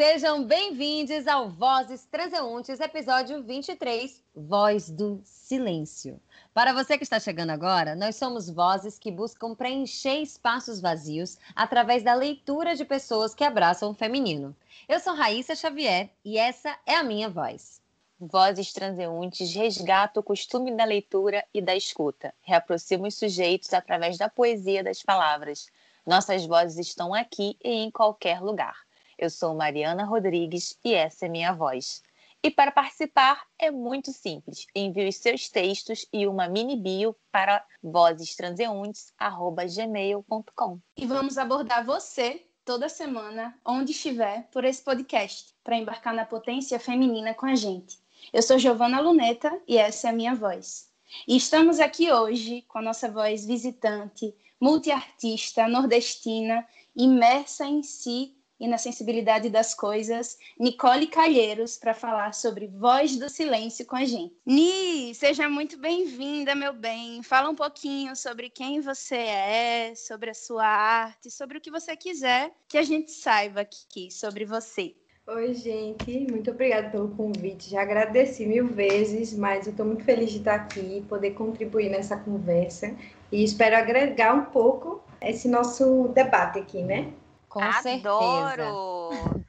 Sejam bem-vindos ao Vozes Transeuntes, episódio 23, Voz do Silêncio. Para você que está chegando agora, nós somos vozes que buscam preencher espaços vazios através da leitura de pessoas que abraçam o feminino. Eu sou Raíssa Xavier e essa é a minha voz. Vozes transeuntes resgata o costume da leitura e da escuta, reaproxima os sujeitos através da poesia das palavras. Nossas vozes estão aqui e em qualquer lugar. Eu sou Mariana Rodrigues e essa é minha voz. E para participar é muito simples. Envie os seus textos e uma mini bio para vozestranseuntes@gmail.com. E vamos abordar você toda semana, onde estiver, por esse podcast, para embarcar na potência feminina com a gente. Eu sou Giovana Luneta e essa é a minha voz. E estamos aqui hoje com a nossa voz visitante, multiartista, nordestina, imersa em si e na sensibilidade das coisas, Nicole Calheiros, para falar sobre Voz do Silêncio com a gente. Ni, seja muito bem-vinda, meu bem. Fala um pouquinho sobre quem você é, sobre a sua arte, sobre o que você quiser que a gente saiba aqui sobre você. Oi, gente, muito obrigada pelo convite. Já agradeci mil vezes, mas eu estou muito feliz de estar aqui, poder contribuir nessa conversa e espero agregar um pouco esse nosso debate aqui, né? Com Adoro! certeza.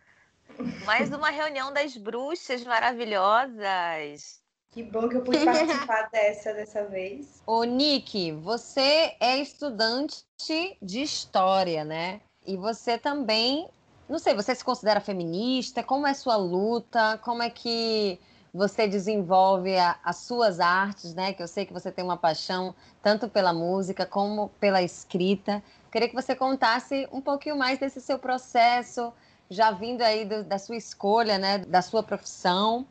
Mais uma reunião das bruxas maravilhosas. Que bom que eu pude participar dessa dessa vez. Ô, Nick, você é estudante de história, né? E você também, não sei, você se considera feminista? Como é sua luta? Como é que você desenvolve a, as suas artes, né? Que eu sei que você tem uma paixão tanto pela música como pela escrita. Queria que você contasse um pouquinho mais desse seu processo, já vindo aí do, da sua escolha, né? Da sua profissão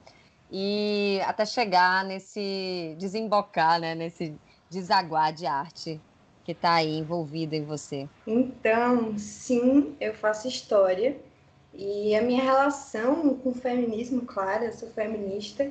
e até chegar nesse desembocar, né? Nesse desaguar de arte que está aí envolvido em você. Então, sim, eu faço história e a minha relação com o feminismo, claro, eu sou feminista,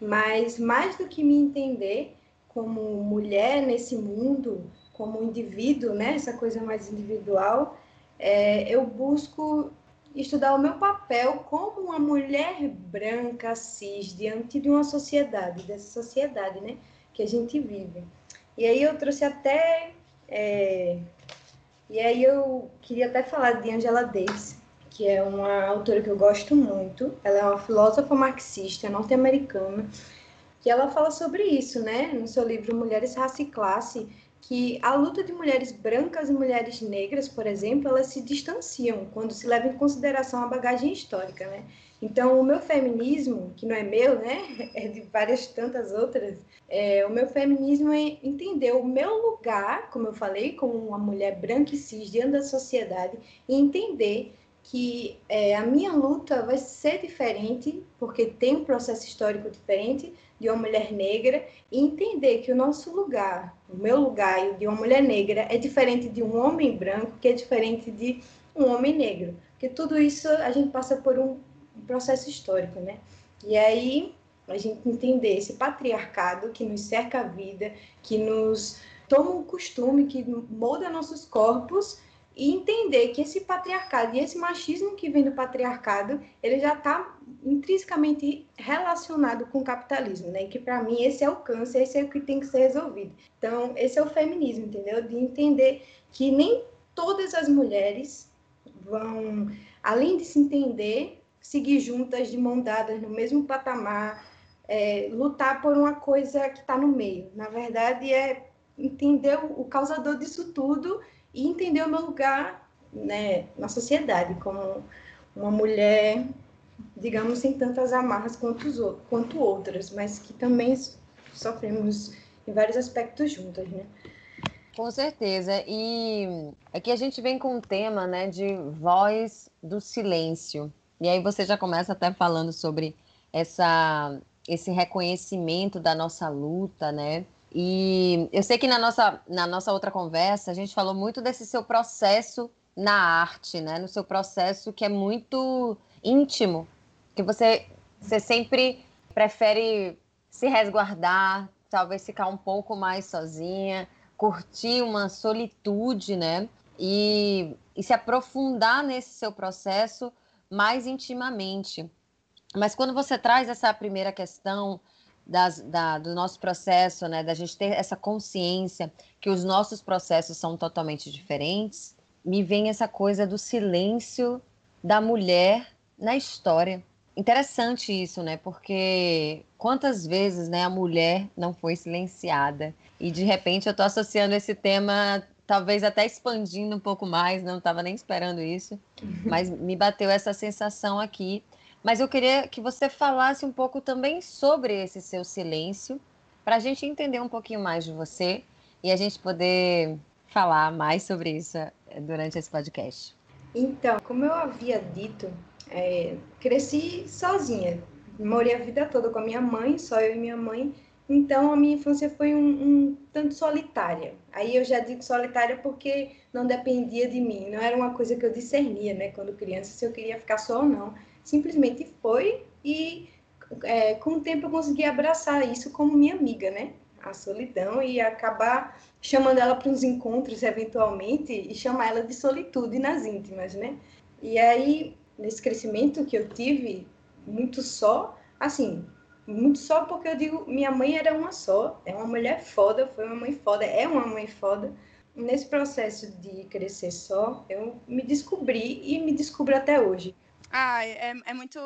mas mais do que me entender como mulher nesse mundo, como indivíduo, né, essa coisa mais individual, é, eu busco estudar o meu papel como uma mulher branca, cis, diante de uma sociedade, dessa sociedade, né, que a gente vive. E aí eu trouxe até, é, e aí eu queria até falar de Angela Davis, que é uma autora que eu gosto muito. Ela é uma filósofa marxista norte-americana, que ela fala sobre isso, né, no seu livro Mulheres, Raça e Classe, que a luta de mulheres brancas e mulheres negras, por exemplo, elas se distanciam quando se leva em consideração a bagagem histórica, né? Então, o meu feminismo, que não é meu, né, é de várias tantas outras, é, o meu feminismo é entender o meu lugar, como eu falei, como uma mulher branca e cis diante da sociedade, e entender que é, a minha luta vai ser diferente, porque tem um processo histórico diferente de uma mulher negra, e entender que o nosso lugar, o meu lugar e o de uma mulher negra é diferente de um homem branco, que é diferente de um homem negro. Porque tudo isso a gente passa por um processo histórico, né? E aí a gente entender esse patriarcado que nos cerca a vida, que nos toma um costume, que molda nossos corpos e entender que esse patriarcado e esse machismo que vem do patriarcado, ele já está intrinsecamente relacionado com o capitalismo, né? Que para mim esse é o câncer, esse é o que tem que ser resolvido. Então, esse é o feminismo, entendeu? De entender que nem todas as mulheres vão, além de se entender, seguir juntas de mão dadas no mesmo patamar, é, lutar por uma coisa que está no meio. Na verdade, é entender o causador disso tudo e entender o meu lugar né, na sociedade como uma mulher, digamos, sem tantas amarras quanto, os, quanto outras, mas que também sofremos em vários aspectos juntas, né? Com certeza. E aqui a gente vem com um tema, né, de voz do silêncio. E aí você já começa até falando sobre essa esse reconhecimento da nossa luta, né? E eu sei que na nossa, na nossa outra conversa a gente falou muito desse seu processo na arte, né? No seu processo que é muito íntimo, que você, você sempre prefere se resguardar, talvez ficar um pouco mais sozinha, curtir uma solitude, né? E, e se aprofundar nesse seu processo mais intimamente. Mas quando você traz essa primeira questão das, da, do nosso processo, né, da gente ter essa consciência que os nossos processos são totalmente diferentes, me vem essa coisa do silêncio da mulher na história. Interessante isso, né? Porque quantas vezes né, a mulher não foi silenciada? E de repente eu estou associando esse tema, talvez até expandindo um pouco mais, não estava nem esperando isso, uhum. mas me bateu essa sensação aqui. Mas eu queria que você falasse um pouco também sobre esse seu silêncio, para a gente entender um pouquinho mais de você e a gente poder falar mais sobre isso eh, durante esse podcast. Então, como eu havia dito, é, cresci sozinha. Morei a vida toda com a minha mãe, só eu e minha mãe. Então, a minha infância foi um, um, tanto solitária. Aí eu já digo solitária porque não dependia de mim. Não era uma coisa que eu discernia, né? Quando criança, se eu queria ficar só ou não. Simplesmente foi e é, com o tempo eu consegui abraçar isso como minha amiga, né? A solidão e acabar chamando ela para uns encontros eventualmente e chamar ela de solitude nas íntimas, né? E aí nesse crescimento que eu tive, muito só, assim, muito só porque eu digo, minha mãe era uma só, é uma mulher foda, foi uma mãe foda, é uma mãe foda. Nesse processo de crescer só, eu me descobri e me descubro até hoje. Ah, é, é muito.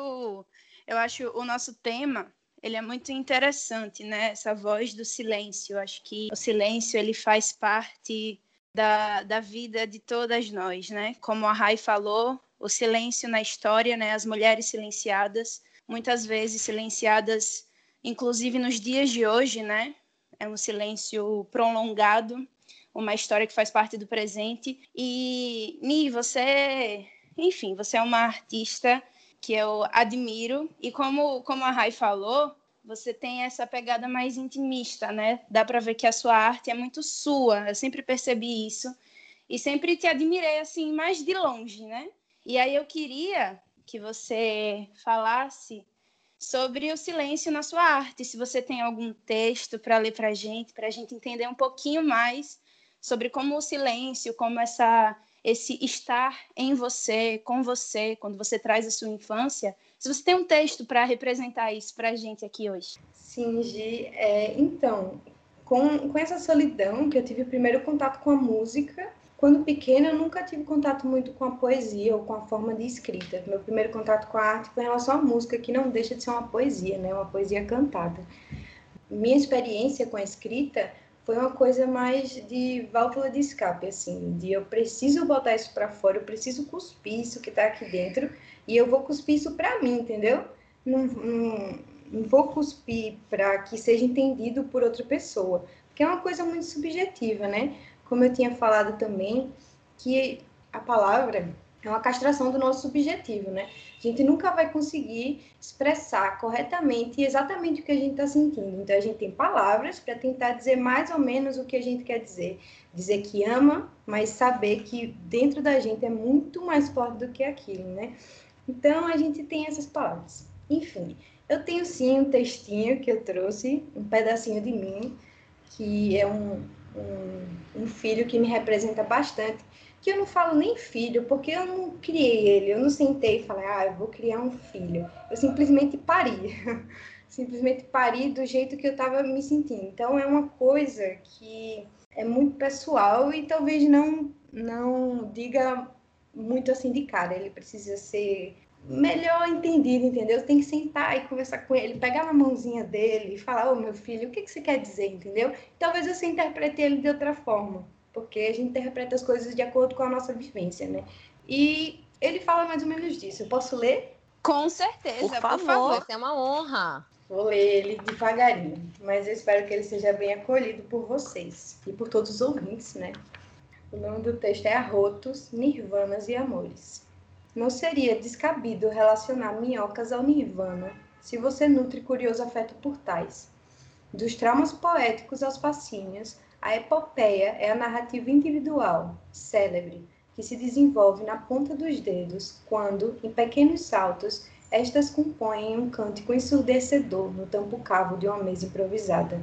Eu acho o nosso tema ele é muito interessante, né? Essa voz do silêncio. Eu acho que o silêncio ele faz parte da, da vida de todas nós, né? Como a Rai falou, o silêncio na história, né? As mulheres silenciadas, muitas vezes silenciadas, inclusive nos dias de hoje, né? É um silêncio prolongado, uma história que faz parte do presente. E Ni, você, enfim, você é uma artista que eu admiro e como como a Rai falou, você tem essa pegada mais intimista, né? Dá para ver que a sua arte é muito sua. Eu sempre percebi isso e sempre te admirei assim mais de longe, né? E aí eu queria que você falasse sobre o silêncio na sua arte. Se você tem algum texto para ler para gente, para a gente entender um pouquinho mais sobre como o silêncio, como essa, esse estar em você, com você, quando você traz a sua infância. Se você tem um texto para representar isso para a gente aqui hoje. Sim, Gi. É, então, com, com essa solidão que eu tive primeiro contato com a música quando pequena, eu nunca tive contato muito com a poesia ou com a forma de escrita. Meu primeiro contato com a arte foi em relação à música, que não deixa de ser uma poesia, né? Uma poesia cantada. Minha experiência com a escrita foi uma coisa mais de válvula de escape, assim, de eu preciso botar isso para fora, eu preciso cuspir isso que está aqui dentro e eu vou cuspir isso para mim, entendeu? Não, não, não vou cuspir para que seja entendido por outra pessoa, porque é uma coisa muito subjetiva, né? como eu tinha falado também, que a palavra é uma castração do nosso subjetivo, né? A gente nunca vai conseguir expressar corretamente exatamente o que a gente está sentindo. Então, a gente tem palavras para tentar dizer mais ou menos o que a gente quer dizer. Dizer que ama, mas saber que dentro da gente é muito mais forte do que aquilo, né? Então, a gente tem essas palavras. Enfim, eu tenho sim um textinho que eu trouxe, um pedacinho de mim, que é um, um, um filho que me representa bastante, que eu não falo nem filho, porque eu não criei ele, eu não sentei e falei, ah, eu vou criar um filho. Eu simplesmente pari. simplesmente pari do jeito que eu estava me sentindo. Então é uma coisa que é muito pessoal e talvez não não diga muito assim de cara. Ele precisa ser melhor entendido, entendeu? Tem que sentar e conversar com ele, pegar na mãozinha dele e falar, ô oh, meu filho, o que, que você quer dizer, entendeu? Talvez você interprete ele de outra forma, porque a gente interpreta as coisas de acordo com a nossa vivência, né? E ele fala mais ou menos disso. Eu posso ler? Com certeza, por favor. Por favor. É uma honra. Vou ler ele devagarinho, mas eu espero que ele seja bem acolhido por vocês e por todos os ouvintes, né? O nome do texto é Arrotos, Nirvanas e Amores. Não seria descabido relacionar minhocas ao nirvana se você nutre curioso afeto por tais. Dos traumas poéticos aos fascínios, a epopeia é a narrativa individual, célebre, que se desenvolve na ponta dos dedos quando, em pequenos saltos, estas compõem um cântico ensurdecedor no tampo cavo de uma mesa improvisada.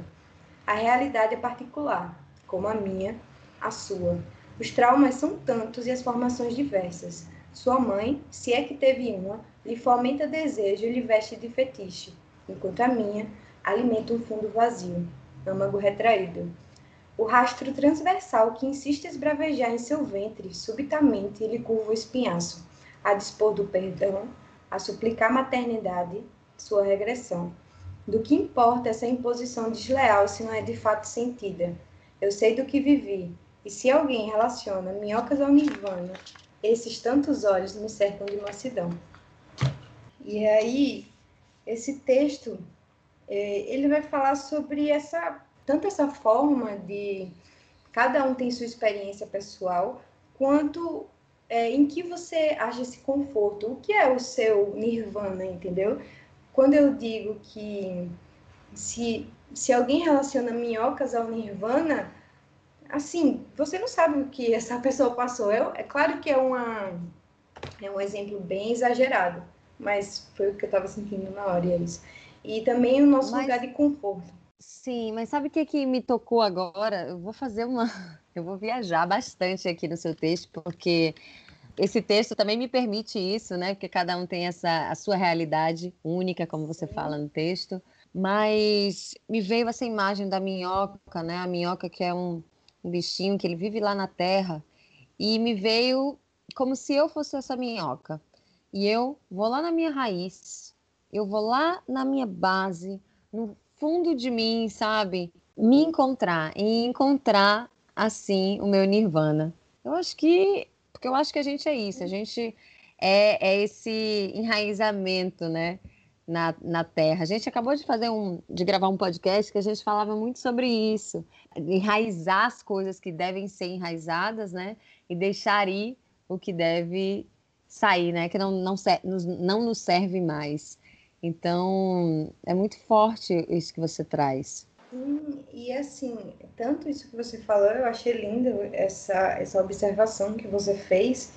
A realidade é particular, como a minha, a sua. Os traumas são tantos e as formações diversas Sua mãe, se é que teve uma, lhe fomenta desejo e lhe veste de fetiche, enquanto a minha alimenta um fundo vazio, âmago retraído. O rastro transversal que insiste esbravejar em seu ventre, subitamente lhe curva o espinhaço, a dispor do perdão, a suplicar maternidade, sua regressão. Do que importa essa imposição desleal se não é de fato sentida? Eu sei do que vivi, e se alguém relaciona minhocas ao nirvana, esses tantos olhos me cercam de mansidão. E aí, esse texto, é, ele vai falar sobre essa, tanto essa forma de cada um tem sua experiência pessoal, quanto é, em que você acha esse conforto, o que é o seu nirvana, entendeu? Quando eu digo que se, se alguém relaciona minhocas ao nirvana, assim, você não sabe o que essa pessoa passou. É, é claro que é, uma, é um exemplo bem exagerado, mas foi o que eu estava sentindo na hora, e é isso. E também o nosso mas, lugar de conforto. Sim, mas sabe o que, que me tocou agora? Eu vou fazer uma. Eu vou viajar bastante aqui no seu texto, porque esse texto também me permite isso, né? Porque cada um tem essa, a sua realidade única, como você fala no texto. Mas me veio essa imagem da minhoca, né? A minhoca que é um, um bichinho que ele vive lá na terra, e me veio como se eu fosse essa minhoca. E eu vou lá na minha raiz, eu vou lá na minha base, no fundo de mim, sabe? Me encontrar e encontrar assim o meu nirvana. Eu acho que, porque eu acho que a gente é isso, a gente é, é esse enraizamento, né? na, na terra. A gente acabou de fazer um, de gravar um podcast que a gente falava muito sobre isso, enraizar as coisas que devem ser enraizadas, né? E deixar ir o que deve sair, né? Que não, não, não nos serve mais. Então, é muito forte isso que você traz. Sim, e assim, tanto isso que você falou, eu achei lindo essa, essa observação que você fez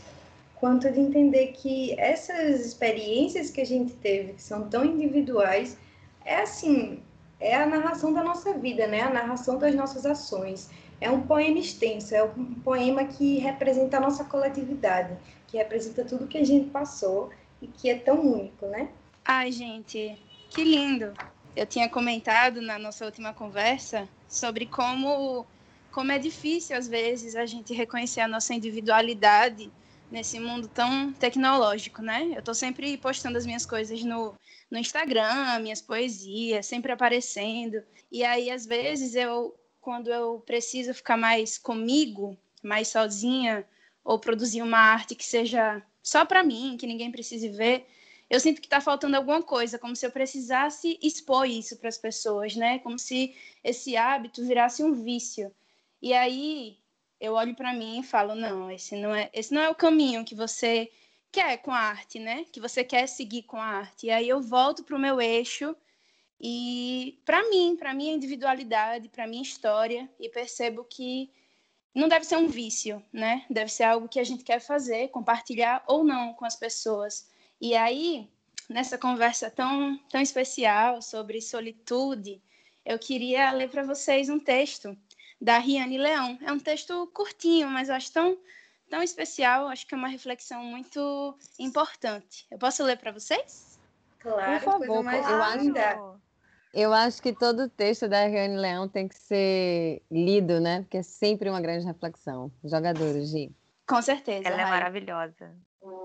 quanto de entender que essas experiências que a gente teve, que são tão individuais, é assim, é a narração da nossa vida, né? A narração das nossas ações. É um poema extenso, é um poema que representa a nossa coletividade, que representa tudo que a gente passou e que é tão único, né? Ai, gente, que lindo! Eu tinha comentado na nossa última conversa sobre como como é difícil às vezes a gente reconhecer a nossa individualidade nesse mundo tão tecnológico, né? Eu estou sempre postando as minhas coisas no, no Instagram, minhas poesias, sempre aparecendo. E aí, às vezes, eu, quando eu preciso ficar mais comigo, mais sozinha, ou produzir uma arte que seja só para mim, que ninguém precise ver, eu sinto que está faltando alguma coisa, como se eu precisasse expor isso para as pessoas, né? Como se esse hábito virasse um vício. E aí eu olho para mim e falo, não, esse não é, esse não é o caminho que você quer com a arte, né? Que você quer seguir com a arte. E aí eu volto para o meu eixo e para mim, para minha individualidade, para minha história e percebo que não deve ser um vício, né? Deve ser algo que a gente quer fazer, compartilhar ou não com as pessoas. E aí, nessa conversa tão tão especial sobre solitude, eu queria ler para vocês um texto da Riane Leão. É um texto curtinho, mas eu acho tão, tão especial, acho que é uma reflexão muito importante. Eu posso ler para vocês? Claro, por favor. Mais eu, acho, eu acho que todo texto da Riane Leão tem que ser lido, né? Porque é sempre uma grande reflexão. Jogadores, Gi. Com certeza. Ela é maravilhosa.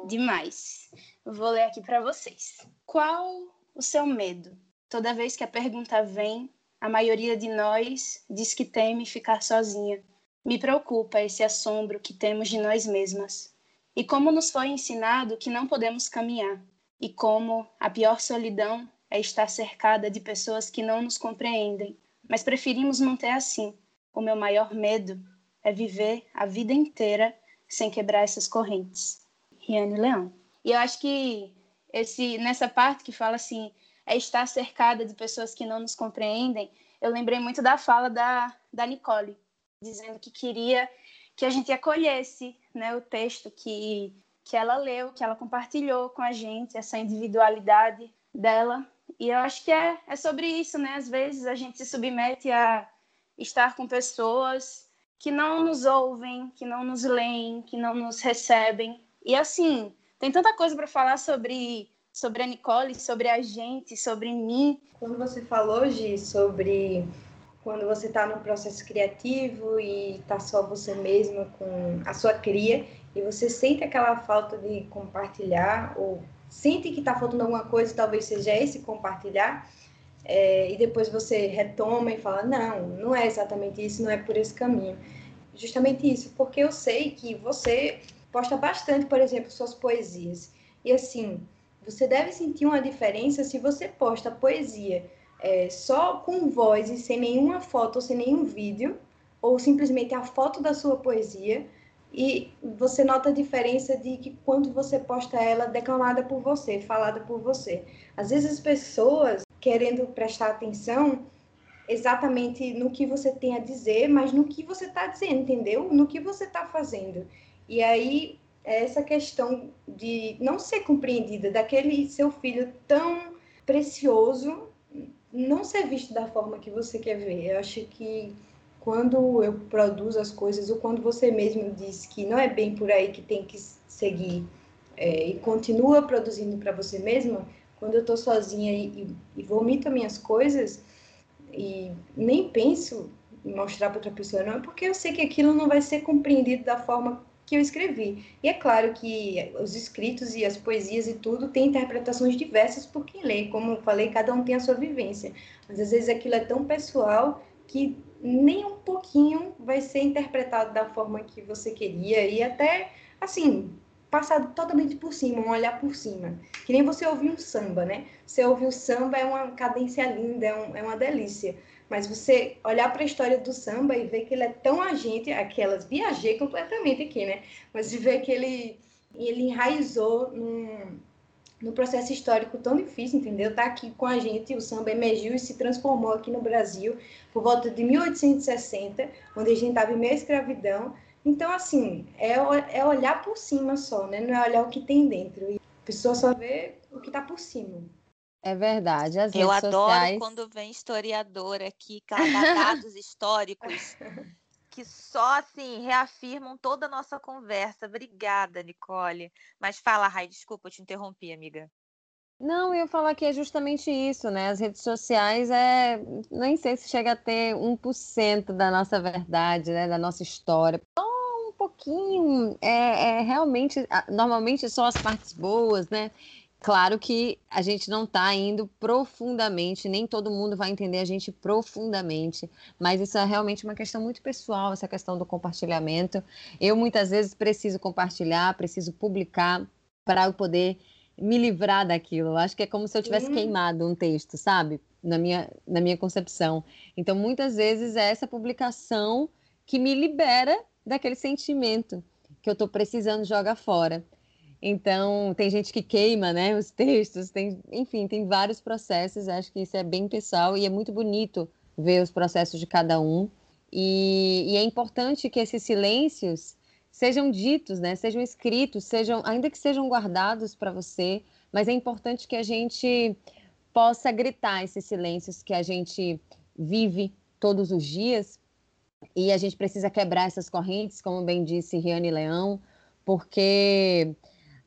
Demais. vou ler aqui para vocês. Qual o seu medo? Toda vez que a pergunta vem, a maioria de nós diz que teme ficar sozinha. Me preocupa esse assombro que temos de nós mesmas. E como nos foi ensinado que não podemos caminhar. E como a pior solidão é estar cercada de pessoas que não nos compreendem. Mas preferimos manter assim. O meu maior medo é viver a vida inteira sem quebrar essas correntes. Riane Leão. E eu acho que esse nessa parte que fala assim, é estar cercada de pessoas que não nos compreendem, eu lembrei muito da fala da, da Nicole, dizendo que queria que a gente acolhesse né, o texto que, que ela leu, que ela compartilhou com a gente, essa individualidade dela. E eu acho que é, é sobre isso, né? Às vezes a gente se submete a estar com pessoas que não nos ouvem, que não nos leem, que não nos recebem. E assim, Tem tanta coisa para falar sobre sobre a Nicole, sobre a gente, sobre mim. Quando você falou, Gi, sobre quando você está no processo criativo e está só você mesma com a sua cria e você sente aquela falta de compartilhar ou sente que está faltando alguma coisa, talvez seja esse compartilhar, é, e depois você retoma e fala, não, não é exatamente isso, não é por esse caminho. Justamente isso, porque eu sei que você posta bastante, por exemplo, suas poesias. E assim, você deve sentir uma diferença se você posta poesia é, só com voz e sem nenhuma foto ou sem nenhum vídeo, ou simplesmente a foto da sua poesia, e você nota a diferença de que quando você posta ela declamada por você, falada por você. Às vezes as pessoas querendo prestar atenção exatamente no que você tem a dizer, mas no que você está dizendo, entendeu? No que você está fazendo. E aí essa questão de não ser compreendida daquele seu filho tão precioso não ser visto da forma que você quer ver. Eu acho que quando eu produzo as coisas ou quando você mesmo diz que não é bem por aí que tem que seguir é, e continua produzindo para você mesma, quando eu estou sozinha e, e, vomito minhas coisas e nem penso em mostrar para outra pessoa, não é porque eu sei que aquilo não vai ser compreendido da forma que eu escrevi. E é claro que os escritos e as poesias e tudo têm interpretações diversas por quem lê. Como eu falei, cada um tem a sua vivência. Mas às vezes aquilo é tão pessoal que nem um pouquinho vai ser interpretado da forma que você queria e até assim passado totalmente por cima, um olhar por cima. Que nem você ouvir um samba, né? Você ouvir o samba é uma cadência linda, é, um, é uma delícia. Mas você olhar para a história do samba e ver que ele é tão agente, aquelas viajei completamente aqui, né? Mas de ver que ele ele enraizou num, num processo histórico tão difícil, entendeu? Tá aqui com a gente, o samba emergiu e se transformou aqui no Brasil por volta de 1860, onde a gente estava em meio à escravidão. Então, assim, é, é olhar por cima só, né? Não é olhar o que tem dentro. E a pessoa só vê o que está por cima. É verdade. As eu adoro sociais... quando vem historiador aqui, que dá dados históricos que só assim reafirmam toda a nossa conversa. Obrigada, Nicole. Mas fala, Rai, desculpa, eu te interrompi, amiga. Não, eu ia falar que é justamente isso, né? As redes sociais é. Nem sei se chega a ter 1% da nossa verdade, né? Da nossa história. Pouquinho. É, é realmente. Normalmente só as partes boas, né? Claro que a gente não está indo profundamente, nem todo mundo vai entender a gente profundamente, mas isso é realmente uma questão muito pessoal, essa questão do compartilhamento. Eu muitas vezes preciso compartilhar, preciso publicar para eu poder me livrar daquilo. Eu acho que é como se eu tivesse uhum. queimado um texto, sabe? Na minha, na minha concepção. Então, muitas vezes é essa publicação que me libera daquele sentimento que eu estou precisando jogar fora. Então, tem gente que queima, né, os textos, tem, enfim, tem vários processos, acho que isso é bem pessoal e é muito bonito ver os processos de cada um. E, e é importante que esses silêncios sejam ditos, né, sejam escritos, sejam, ainda que sejam guardados para você, mas é importante que a gente possa gritar esses silêncios que a gente vive todos os dias e a gente precisa quebrar essas correntes, como bem disse Riane Leão, porque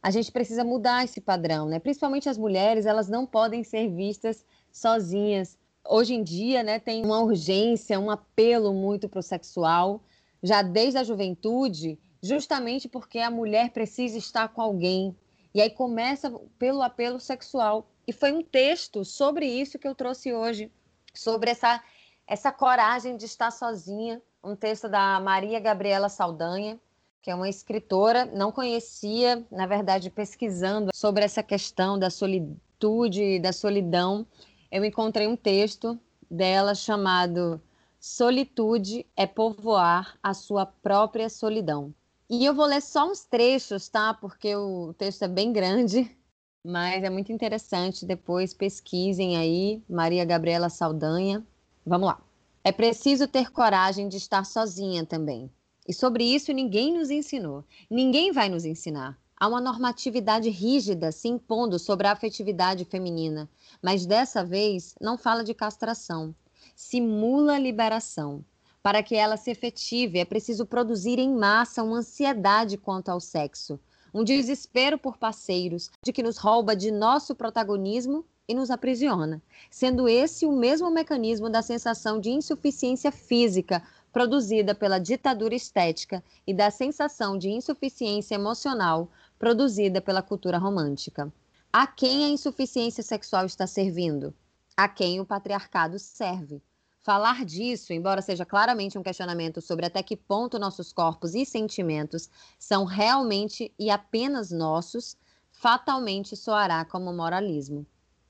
a gente precisa mudar esse padrão, né? Principalmente as mulheres, elas não podem ser vistas sozinhas. Hoje em dia, né, tem uma urgência, um apelo muito para o sexual, já desde a juventude, justamente porque a mulher precisa estar com alguém. E aí começa pelo apelo sexual. E foi um texto sobre isso que eu trouxe hoje, sobre essa, essa coragem de estar sozinha. Um texto da Maria Gabriela Saldanha, que é uma escritora, não conhecia, na verdade, pesquisando sobre essa questão da solitude da solidão, eu encontrei um texto dela chamado Solitude é povoar a sua própria solidão. E eu vou ler só uns trechos, tá? Porque o texto é bem grande, mas é muito interessante. Depois pesquisem aí, Maria Gabriela Saldanha. Vamos lá. É preciso ter coragem de estar sozinha também e sobre isso ninguém nos ensinou. Ninguém vai nos ensinar. Há uma normatividade rígida se impondo sobre a afetividade feminina, mas dessa vez não fala de castração. Simula liberação. Para que ela se efetive, é preciso produzir em massa uma ansiedade quanto ao sexo, um desespero por parceiros, de que nos rouba de nosso protagonismo e nos aprisiona, sendo esse o mesmo mecanismo da sensação de insuficiência física produzida pela ditadura estética e da sensação de insuficiência emocional produzida pela cultura romântica. A quem a insuficiência sexual está servindo? A quem o patriarcado serve? Falar disso, embora seja claramente um questionamento sobre até que ponto nossos corpos e sentimentos são realmente e apenas nossos, fatalmente soará como moralismo.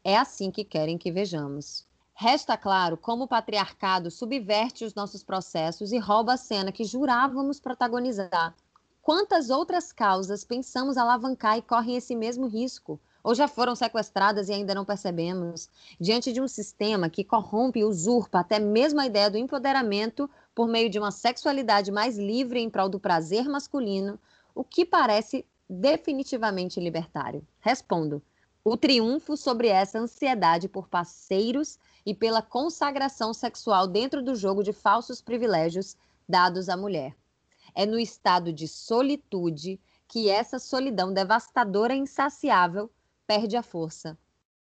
É assim que querem que vejamos. Resta claro como o patriarcado subverte os nossos processos e rouba a cena que jurávamos protagonizar. Quantas outras causas pensamos alavancar e correm esse mesmo risco? Ou já foram sequestradas e ainda não percebemos? Diante de um sistema que corrompe e usurpa até mesmo a ideia do empoderamento por meio de uma sexualidade mais livre em prol do prazer masculino, o que parece definitivamente libertário? Respondo: o triunfo sobre essa ansiedade por parceiros e pela consagração sexual dentro do jogo de falsos privilégios dados à mulher. É no estado de solitude que essa solidão devastadora e insaciável perde a força.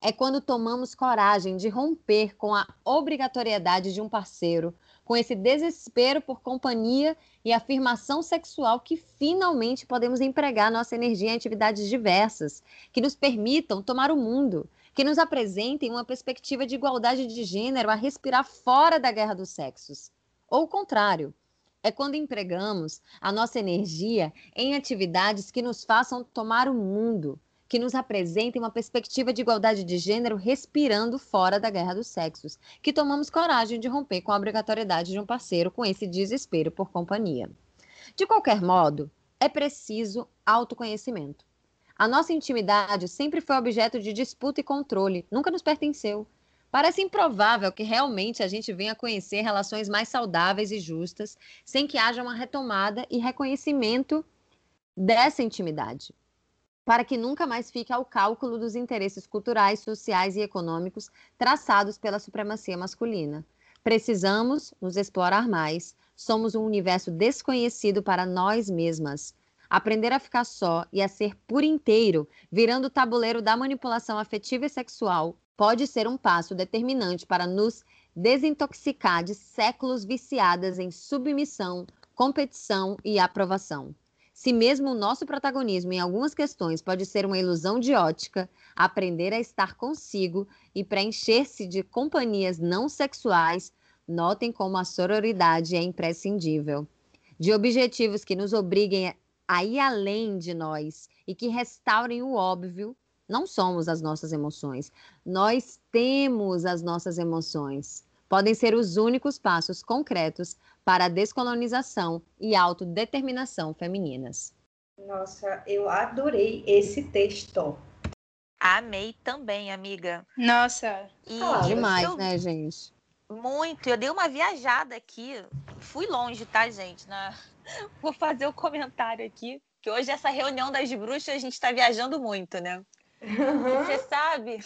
É quando tomamos coragem de romper com a obrigatoriedade de um parceiro, com esse desespero por companhia e afirmação sexual que finalmente podemos empregar nossa energia em atividades diversas, que nos permitam tomar o mundo, que nos apresentem uma perspectiva de igualdade de gênero a respirar fora da guerra dos sexos. Ou o contrário, é quando empregamos a nossa energia em atividades que nos façam tomar o mundo, que nos apresentem uma perspectiva de igualdade de gênero respirando fora da guerra dos sexos, que tomamos coragem de romper com a obrigatoriedade de um parceiro com esse desespero por companhia. De qualquer modo, é preciso autoconhecimento. A nossa intimidade sempre foi objeto de disputa e controle, nunca nos pertenceu. Parece improvável que realmente a gente venha conhecer relações mais saudáveis e justas, sem que haja uma retomada e reconhecimento dessa intimidade para que nunca mais fique ao cálculo dos interesses culturais, sociais e econômicos traçados pela supremacia masculina. Precisamos nos explorar mais. Somos um universo desconhecido para nós mesmas. Aprender a ficar só e a ser por inteiro, virando o tabuleiro da manipulação afetiva e sexual, pode ser um passo determinante para nos desintoxicar de séculos viciadas em submissão, competição e aprovação. Se mesmo o nosso protagonismo em algumas questões pode ser uma ilusão de ótica, aprender a estar consigo e preencher-se de companhias não sexuais, notem como a sororidade é imprescindível. De objetivos que nos obriguem a ir além de nós e que restaurem o óbvio, não somos as nossas emoções, nós temos as nossas emoções. Podem ser os únicos passos concretos para a descolonização e autodeterminação femininas. Nossa, eu adorei esse texto. Amei também, amiga. Nossa, e ah, demais, eu... né, gente? Muito. Eu dei uma viajada aqui. Fui longe, tá, gente? Na... Vou fazer o um comentário aqui. Que hoje, essa reunião das bruxas, a gente está viajando muito, né? Uhum. Você sabe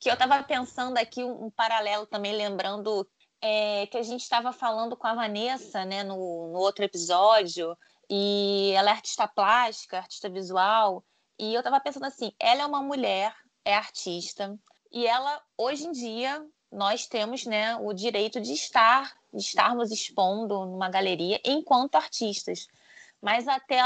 que eu estava pensando aqui um, um, paralelo também, lembrando é, que a gente estava falando com a Vanessa, né, no, no outro episódio, e ela é artista plástica, artista visual, e eu estava pensando assim, ela é uma mulher, é artista, e ela, hoje em dia, nós temos né, o direito de estar, de estarmos expondo numa galeria enquanto artistas. Mas até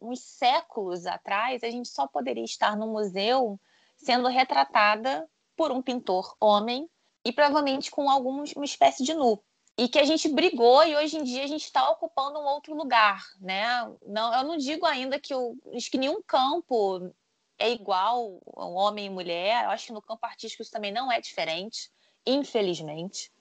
uns séculos atrás, a gente só poderia estar no museu sendo retratada por um pintor homem e provavelmente com alguma espécie de nu. E que a gente brigou e hoje em dia a gente está ocupando um outro lugar, né? Não, eu não digo ainda que eu, acho que nenhum campo é igual homem e mulher. Eu acho que no campo artístico isso também não é diferente, infelizmente.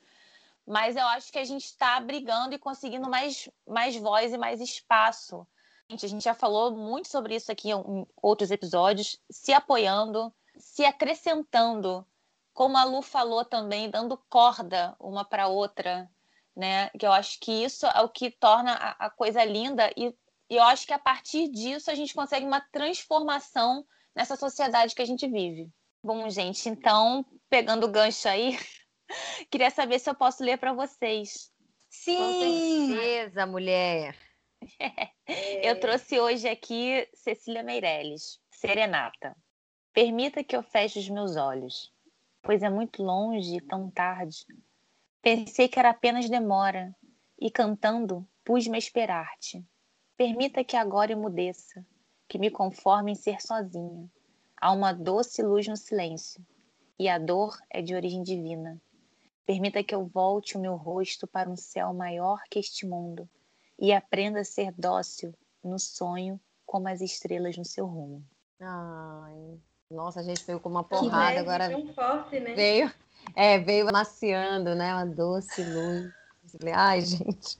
Mas eu acho que a gente está brigando e conseguindo mais, mais voz e mais espaço. Gente, a gente já falou muito sobre isso aqui em outros episódios, se apoiando, se acrescentando como a Lu falou também, dando corda uma para outra, né? Que eu acho que isso é o que torna a, a coisa linda e, e, eu acho que a partir disso a gente consegue uma transformação nessa sociedade que a gente vive. Bom, gente, então, pegando o gancho aí, queria saber se eu posso ler para vocês. Sim! Com certeza, mulher! É... Eu trouxe hoje aqui Cecília Meirelles, Serenata. Permita que eu feche os meus olhos, pois é muito longe e tão tarde. Pensei que era apenas demora, e cantando pus-me a esperar-te. Permita que agora emudeça, que me conforme em ser sozinha. Há uma doce luz no silêncio, e a dor é de origem divina. Permita que eu volte o meu rosto para um céu maior que este mundo e aprenda a ser dócil no sonho como as estrelas no seu rumo. Ai, nossa, a gente veio com uma porrada agora. Tão forte, né? Veio, é, veio maciando, né? Uma doce luz. Ai, gente.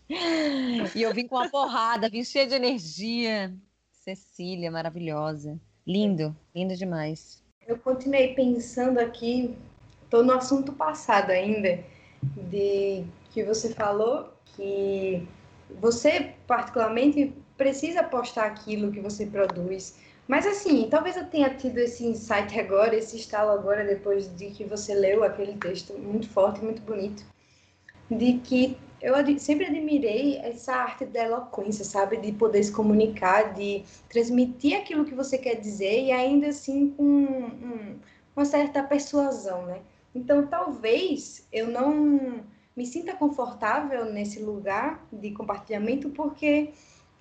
E eu vim com uma porrada, vim cheia de energia. Cecília, maravilhosa. Lindo, lindo demais. Eu continuei pensando aqui, tô no assunto passado ainda, de que você falou que você, particularmente, precisa postar aquilo que você produz. Mas assim, talvez eu tenha tido esse insight agora, esse estalo agora, depois de que você leu aquele texto muito forte, muito bonito, de que eu sempre admirei essa arte da eloquência, sabe? De poder se comunicar, de transmitir aquilo que você quer dizer e ainda assim com um, uma certa persuasão, né? Então, talvez eu não me sinta confortável nesse lugar de compartilhamento porque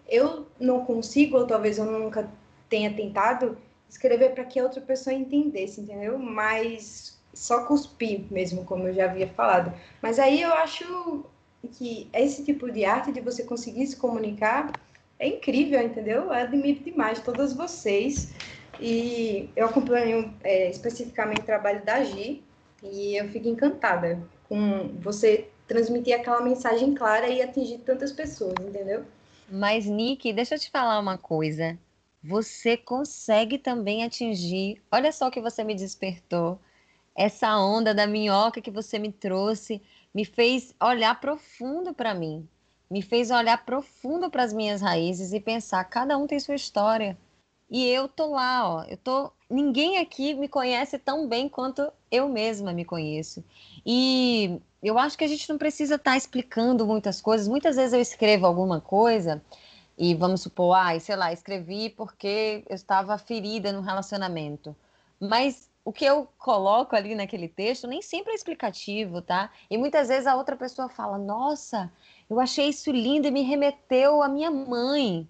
eu não consigo, ou talvez eu nunca tenha tentado escrever para que a outra pessoa entendesse, entendeu? Mas só cuspir mesmo, como eu já havia falado. Mas aí eu acho que esse tipo de arte de você conseguir se comunicar é incrível, entendeu? Eu admiro demais todas vocês. E eu acompanho é, especificamente o trabalho da Gi e eu fico encantada com você transmitir aquela mensagem clara e atingir tantas pessoas, entendeu? Mas, Nick, deixa eu te falar uma coisa. Você consegue também atingir. Olha só que você me despertou. Essa onda da minhoca que você me trouxe me fez olhar profundo para mim, me fez olhar profundo para as minhas raízes e pensar, cada um tem sua história. E eu tô lá, ó, eu tô, ninguém aqui me conhece tão bem quanto eu mesma me conheço. E eu acho que a gente não precisa estar tá explicando muitas coisas. Muitas vezes eu escrevo alguma coisa e vamos supor, ah, sei lá, escrevi porque eu estava ferida no relacionamento. Mas o que eu coloco ali naquele texto nem sempre é explicativo, tá? E muitas vezes a outra pessoa fala: Nossa, eu achei isso lindo e me remeteu à minha mãe,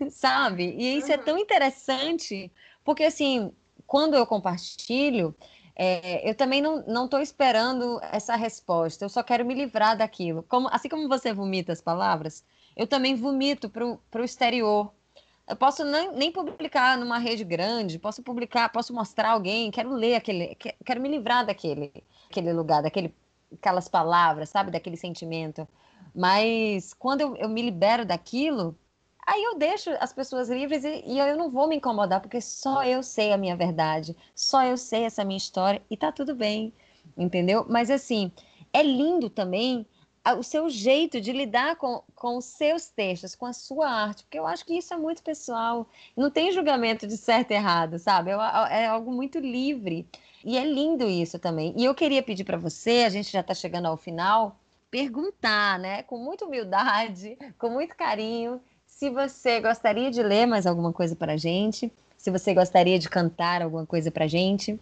sabe? E isso é tão interessante, porque assim, quando eu compartilho, é, eu também não estou esperando essa resposta, eu só quero me livrar daquilo. Como, assim como você vomita as palavras, eu também vomito para o exterior. Eu posso nem, nem, publicar numa rede grande, posso publicar, posso mostrar alguém, quero ler aquele, quero me livrar daquele, aquele lugar, daquele, aquelas palavras, sabe, daquele sentimento. Mas quando eu, eu me libero daquilo, aí eu deixo as pessoas livres e, e, eu não vou me incomodar, porque só eu sei a minha verdade, só eu sei essa minha história e tá tudo bem, entendeu? Mas assim, é lindo também o seu jeito de lidar com, com os seus textos, com a sua arte, porque eu acho que isso é muito pessoal. Não tem julgamento de certo e errado, sabe? É, é algo muito livre. E é lindo isso também. E eu queria pedir para você, a gente já está chegando ao final, perguntar, né, com muita humildade, com muito carinho, se você gostaria de ler mais alguma coisa para a gente, se você gostaria de cantar alguma coisa para a gente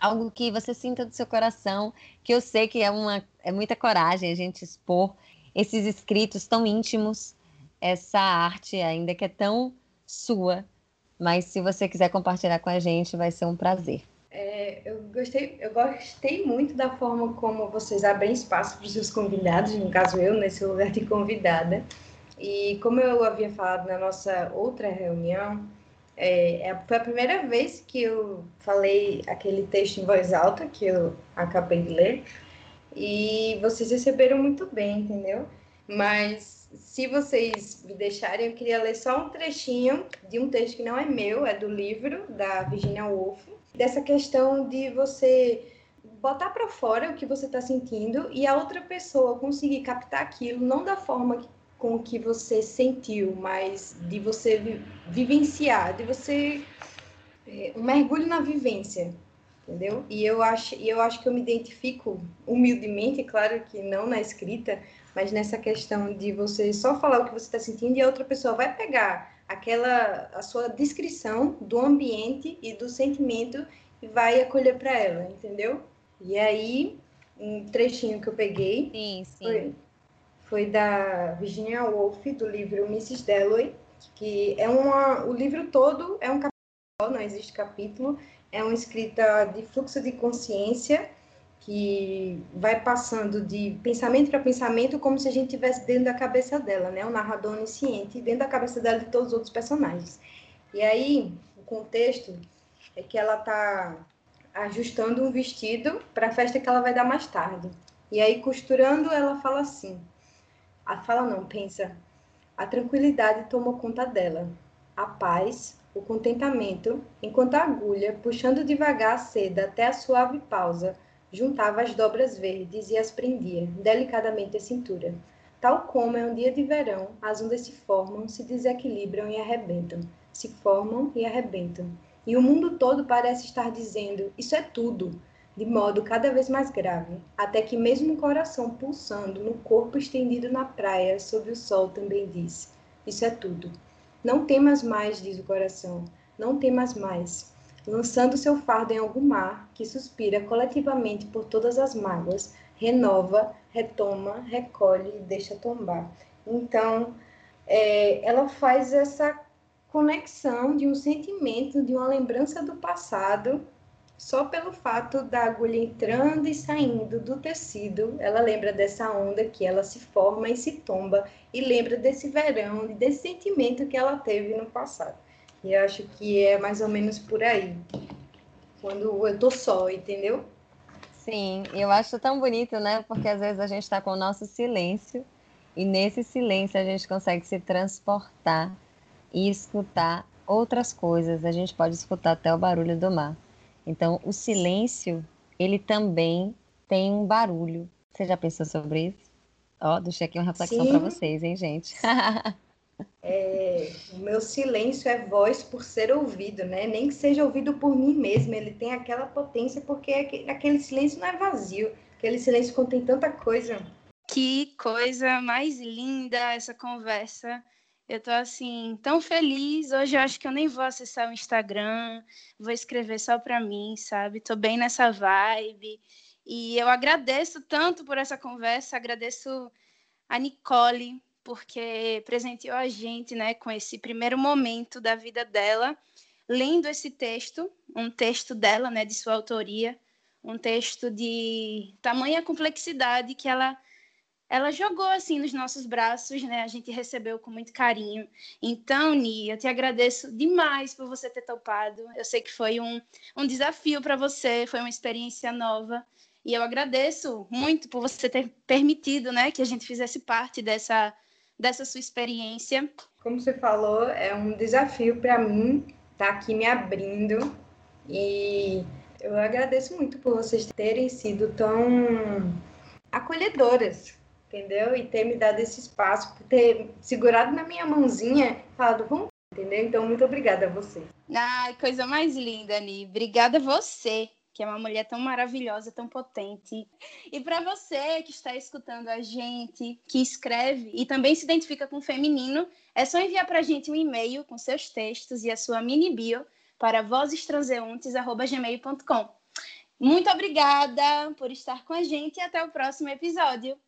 algo que você sinta do seu coração, que eu sei que é uma é muita coragem a gente expor esses escritos tão íntimos, essa arte ainda que é tão sua, mas se você quiser compartilhar com a gente, vai ser um prazer. É, eu gostei, eu gostei muito da forma como vocês abrem espaço para os seus convidados, no caso eu nesse lugar de convidada. E como eu havia falado na nossa outra reunião, é, é, foi a primeira vez que eu falei aquele texto em voz alta que eu acabei de ler e vocês receberam muito bem, entendeu? Mas se vocês me deixarem, eu queria ler só um trechinho de um texto que não é meu, é do livro da Virginia Woolf, dessa questão de você botar para fora o que você está sentindo e a outra pessoa conseguir captar aquilo não da forma que com o que você sentiu, mas de você vivenciar, de você é, um mergulho na vivência, entendeu? E eu acho, eu acho que eu me identifico humildemente, claro que não na escrita, mas nessa questão de você só falar o que você está sentindo e a outra pessoa vai pegar aquela a sua descrição do ambiente e do sentimento e vai acolher para ela, entendeu? E aí, um trechinho que eu peguei sim, sim. Foi, foi da Virginia Woolf, do livro Mrs. Dalloway, que é uma, o livro todo é um capítulo, não existe capítulo, é uma escrita de fluxo de consciência que vai passando de pensamento para pensamento como se a gente estivesse dentro da cabeça dela, né? Um narrador onisciente dentro da cabeça dela de todos os outros personagens. E aí, o contexto é que ela está ajustando um vestido para a festa que ela vai dar mais tarde. E aí, costurando, ela fala assim: a fala não, pensa. A tranquilidade tomou conta dela. A paz, o contentamento, enquanto a agulha, puxando devagar a seda até a suave pausa, juntava as dobras verdes e as prendia, delicadamente à cintura. Tal como é um dia de verão, as ondas se formam, se desequilibram e arrebentam. Se formam e arrebentam. E o mundo todo parece estar dizendo: Isso é tudo, de modo cada vez mais grave, até que mesmo o coração pulsando no corpo estendido na praia sob o sol também diz: Isso é tudo. Não temas mais, diz o coração, não temas mais. Lançando seu fardo em algum mar, que suspira coletivamente por todas as mágoas, renova, retoma, recolhe e deixa tombar. Então, é, ela faz essa conexão de um sentimento, de uma lembrança do passado, só pelo fato da agulha entrando e saindo do tecido, ela lembra dessa onda que ela se forma e se tomba, e lembra desse verão, desse sentimento que ela teve no passado. E eu acho que é mais ou menos por aí, quando eu tô só, entendeu? Sim, eu acho tão bonito, né? Porque às vezes a gente está com o nosso silêncio, e nesse silêncio a gente consegue se transportar e escutar outras coisas. A gente pode escutar até o barulho do mar. Então, o silêncio, ele também tem um barulho. Você já pensou sobre isso? Ó, deixei aqui uma reflexão para vocês, hein, gente? é, o meu silêncio é voz por ser ouvido, né? Nem que seja ouvido por mim mesma, ele tem aquela potência porque aquele silêncio não é vazio, aquele silêncio contém tanta coisa. Que coisa mais linda essa conversa. Eu tô assim, tão feliz. Hoje eu acho que eu nem vou acessar o Instagram, vou escrever só para mim, sabe? Tô bem nessa vibe. E eu agradeço tanto por essa conversa, agradeço a Nicole, porque presenteou a gente, né, com esse primeiro momento da vida dela, lendo esse texto, um texto dela, né, de sua autoria, um texto de tamanha complexidade que ela ela jogou assim nos nossos braços, né? A gente recebeu com muito carinho. Então, Ni, eu te agradeço demais por você ter topado. Eu sei que foi um, um desafio para você, foi uma experiência nova. E eu agradeço muito por você ter permitido, né, que a gente fizesse parte dessa, dessa sua experiência. Como você falou, é um desafio para mim estar tá aqui me abrindo e eu agradeço muito por vocês terem sido tão acolhedoras entendeu? E ter me dado esse espaço, ter segurado na minha mãozinha, falado, vamos, entendeu? Então, muito obrigada a você. Ai, coisa mais linda, Ani. Obrigada a você, que é uma mulher tão maravilhosa, tão potente. E para você que está escutando a gente, que escreve e também se identifica com o feminino, é só enviar para a gente um e-mail com seus textos e a sua mini bio para vozestranseuntes.gmail.com. Muito obrigada por estar com a gente e até o próximo episódio.